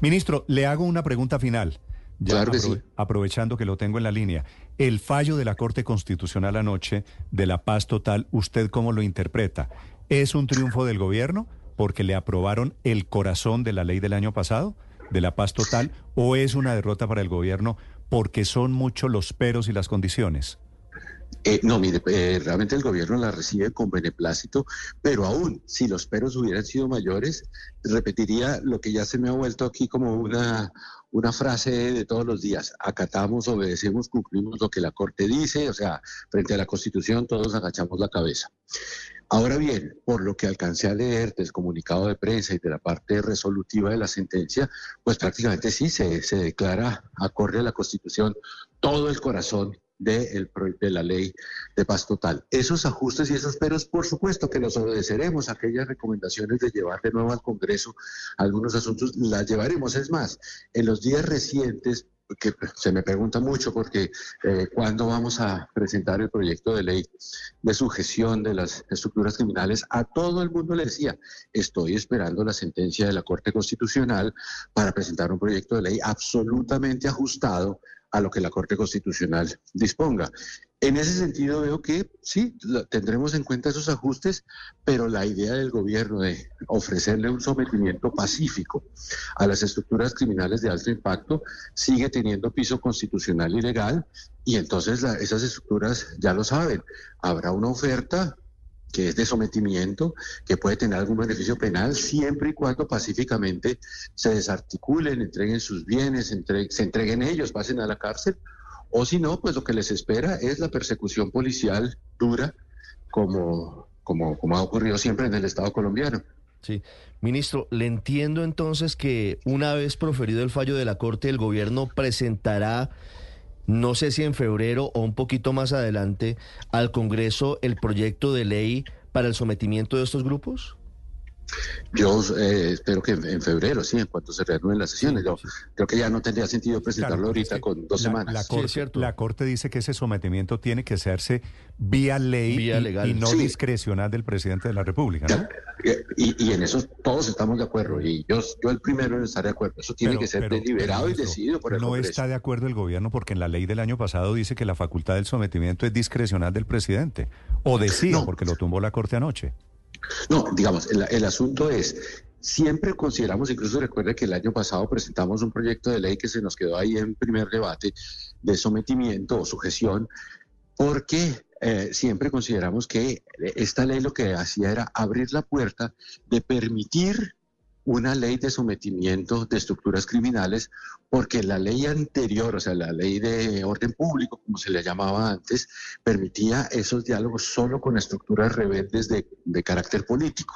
Ministro, le hago una pregunta final. claro que sí. Aprovechando que lo tengo en la línea. El fallo de la Corte Constitucional anoche de la paz total, ¿usted cómo lo interpreta? ¿Es un triunfo del gobierno porque le aprobaron el corazón de la ley del año pasado, de la paz total, o es una derrota para el gobierno porque son muchos los peros y las condiciones? Eh, no, mire, eh, realmente el gobierno la recibe con beneplácito, pero aún si los peros hubieran sido mayores, repetiría lo que ya se me ha vuelto aquí como una, una frase de todos los días. Acatamos, obedecemos, cumplimos lo que la Corte dice, o sea, frente a la Constitución todos agachamos la cabeza. Ahora bien, por lo que alcancé a leer del comunicado de prensa y de la parte resolutiva de la sentencia, pues prácticamente sí se, se declara acorde a la Constitución todo el corazón de, la ley de paz total. Esos ajustes y esos peros, por supuesto que los obedeceremos. Aquellas recomendaciones de llevar de nuevo al Congreso algunos asuntos, las llevaremos. Es más, en los días recientes, que se me pregunta mucho porque eh, cuándo vamos a presentar el proyecto de ley de sujeción de las estructuras criminales, a todo el mundo le decía, estoy esperando la sentencia de la Corte Constitucional para presentar un proyecto de ley absolutamente ajustado a lo que la Corte Constitucional disponga. En ese sentido veo que sí, tendremos en cuenta esos ajustes, pero la idea del gobierno de ofrecerle un sometimiento pacífico a las estructuras criminales de alto impacto sigue teniendo piso constitucional y legal y entonces esas estructuras ya lo saben, habrá una oferta que es de sometimiento, que puede tener algún beneficio penal, siempre y cuando pacíficamente se desarticulen, entreguen sus bienes, se entreguen ellos, pasen a la cárcel, o si no, pues lo que les espera es la persecución policial dura, como, como, como ha ocurrido siempre en el Estado colombiano. Sí. Ministro, le entiendo entonces que una vez proferido el fallo de la Corte, el gobierno presentará no sé si en febrero o un poquito más adelante, al Congreso el proyecto de ley para el sometimiento de estos grupos? Yo eh, espero que en, febrero, sí, en cuanto se reanuden las sesiones. Yo creo que ya no tendría sentido presentarlo ahorita con dos semanas. La corte, la corte, dice que ese sometimiento tiene que hacerse vía ley y, no discrecional del presidente de la República. Y, en eso todos estamos de acuerdo. Y yo, yo el primero en estar de acuerdo. Eso tiene que ser deliberado y decidido por el No está de acuerdo el gobierno porque en la ley del año pasado dice que la facultad del sometimiento es discrecional del presidente. O decía, porque lo tumbó la corte anoche. No, digamos, el, asunto es, siempre consideramos, incluso recuerde que el año pasado presentamos un proyecto de ley que se nos quedó ahí en primer debate de sometimiento o sujeción, porque eh, siempre consideramos que esta ley lo que hacía era abrir la puerta de permitir una ley de sometimiento de estructuras criminales, porque la ley anterior, o sea, la ley de orden público, como se le llamaba antes, permitía esos diálogos solo con estructuras rebeldes de, de carácter político.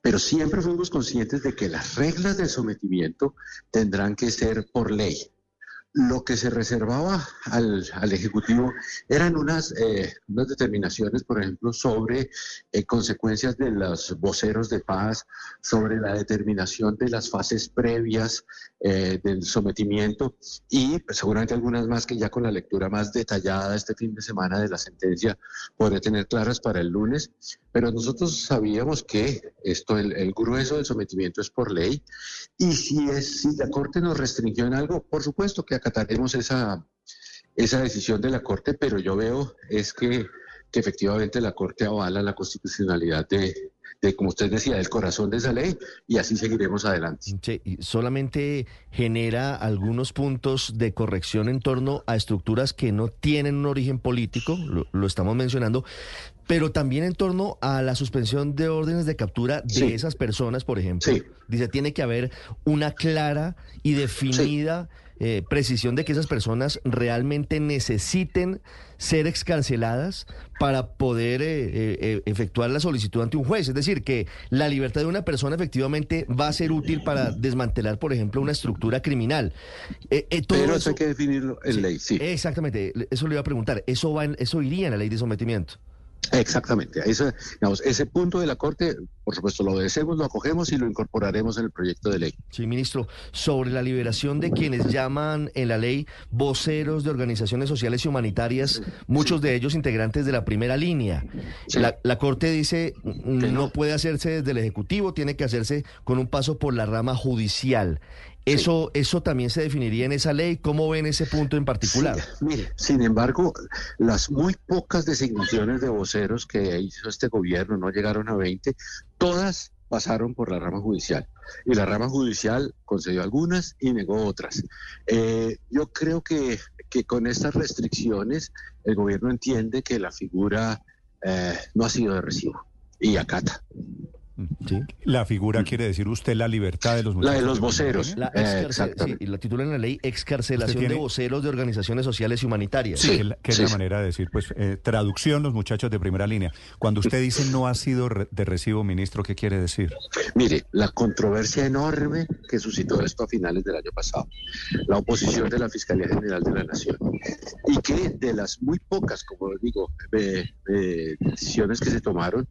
Pero siempre fuimos conscientes de que las reglas del sometimiento tendrán que ser por ley lo que se reservaba al, Ejecutivo eran unas, eh, unas determinaciones, por ejemplo, sobre eh, consecuencias de los voceros de paz, sobre la determinación de las fases previas eh, del sometimiento y pues, seguramente algunas más que ya con la lectura más detallada este fin de semana de la sentencia podré tener claras para el lunes. Pero nosotros sabíamos que esto, el, el grueso del sometimiento es por ley y si, es, si la Corte nos restringió en algo, por supuesto que acataremos esa, esa decisión de la Corte, pero yo veo es que, que efectivamente la Corte avala la constitucionalidad de, de, como usted decía, del corazón de esa ley y así seguiremos adelante. Sí, solamente genera algunos puntos de corrección en torno a estructuras que no tienen un origen político, lo, estamos mencionando, pero también en torno a la suspensión de órdenes de captura de esas personas, por ejemplo. Dice, tiene que haber una clara y definida... Eh, precisión de que esas personas realmente necesiten ser excarceladas para poder eh, eh, efectuar la solicitud ante un juez. Es decir, que la libertad de una persona efectivamente va a ser útil para desmantelar, por ejemplo, una estructura criminal. Pero eso, hay que definirlo en ley, sí. Exactamente, eso le iba a preguntar. ¿Eso, va eso iría en la ley de sometimiento? Exactamente. Ese, digamos, ese punto de la Corte, por supuesto, lo obedecemos, lo acogemos y lo incorporaremos en el proyecto de ley. Sí, ministro. Sobre la liberación de quienes llaman en la ley voceros de organizaciones sociales y humanitarias, muchos de ellos integrantes de la primera línea. La, Corte dice no puede hacerse desde el Ejecutivo, tiene que hacerse con un paso por la rama judicial. Eso, eso también se definiría en esa ley. ¿Cómo ven ese punto en particular? mire, sin embargo, las muy pocas designaciones de voceros que hizo este gobierno, no llegaron a 20, todas pasaron por la rama judicial. Y la rama judicial concedió algunas y negó otras. Eh, yo creo que, que, con estas restricciones el gobierno entiende que la figura eh, no ha sido de recibo y acata. La figura quiere decir usted la libertad de los La de los voceros. La, y la titula en la ley excarcelación de voceros de organizaciones sociales y humanitarias. Sí, que es la manera de decir, pues, eh, traducción los muchachos de primera línea. Cuando usted dice no ha sido de recibo, ministro, ¿qué quiere decir? Mire, la controversia enorme que suscitó esto a finales del año pasado, la oposición de la Fiscalía General de la Nación, y que de las muy pocas, como digo, decisiones que se tomaron,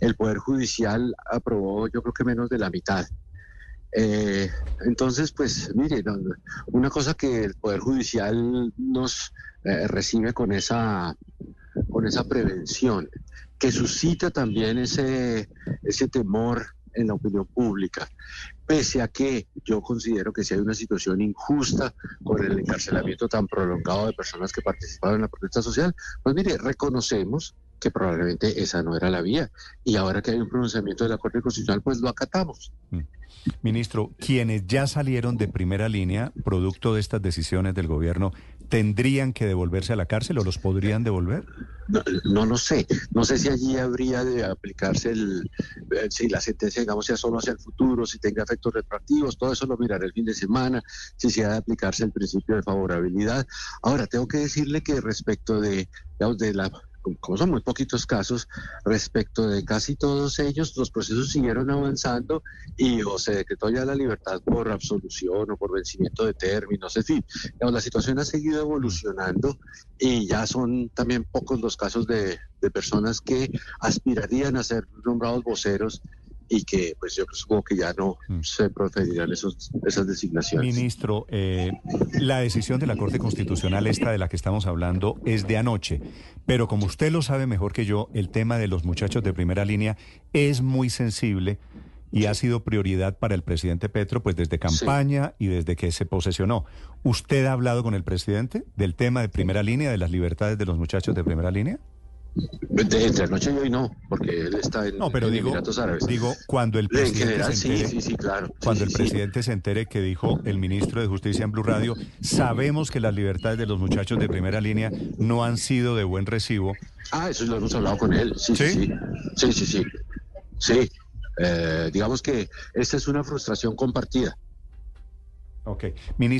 el Poder Judicial aprobó yo creo que menos de la mitad. Eh, entonces, pues mire, una cosa que el Poder Judicial nos eh, recibe con esa, con esa prevención, que suscita también ese, ese temor en la opinión pública, pese a que yo considero que si hay una situación injusta con el encarcelamiento tan prolongado de personas que participaron en la protesta social, pues mire, reconocemos que probablemente esa no era la vía. Y ahora que hay un pronunciamiento de la Corte Constitucional, pues lo acatamos. Mm. Ministro, quienes ya salieron de primera línea, producto de estas decisiones del gobierno, ¿tendrían que devolverse a la cárcel o los podrían devolver? No, lo sé. No sé si allí habría de aplicarse el, eh, si la sentencia, digamos, sea solo hacia el futuro, si tenga efectos retroactivos, todo eso lo miraré el fin de semana, si se ha de aplicarse el principio de favorabilidad. Ahora, tengo que decirle que respecto de, digamos, de la como son muy poquitos casos, respecto de casi todos ellos, los procesos siguieron avanzando y o se decretó ya la libertad por absolución o por vencimiento de términos, en fin, la situación ha seguido evolucionando y ya son también pocos los casos de, de personas que aspirarían a ser nombrados voceros y que pues yo supongo que ya no mm. se procederán esos, esas designaciones. Ministro, eh, la decisión de la Corte Constitucional, esta de la que estamos hablando, es de anoche, pero como usted lo sabe mejor que yo, el tema de los muchachos de primera línea es muy sensible y ha sido prioridad para el presidente Petro, pues desde campaña y desde que se posesionó. ¿Usted ha hablado con el presidente del tema de primera línea, de las libertades de los muchachos de primera línea? Entre anoche y hoy no, porque él está en, no, pero digo, Emiratos Árabes. Digo, cuando el presidente se entere, sí, sí, claro. Cuando el presidente se entere que dijo el ministro de Justicia en Blue Radio, sabemos que las libertades de los muchachos de primera línea no han sido de buen recibo. Ah, eso lo hemos hablado con él. Sí, sí, sí. Sí, sí, sí. sí. Eh, digamos que esta es una frustración compartida. Ok. Ministro.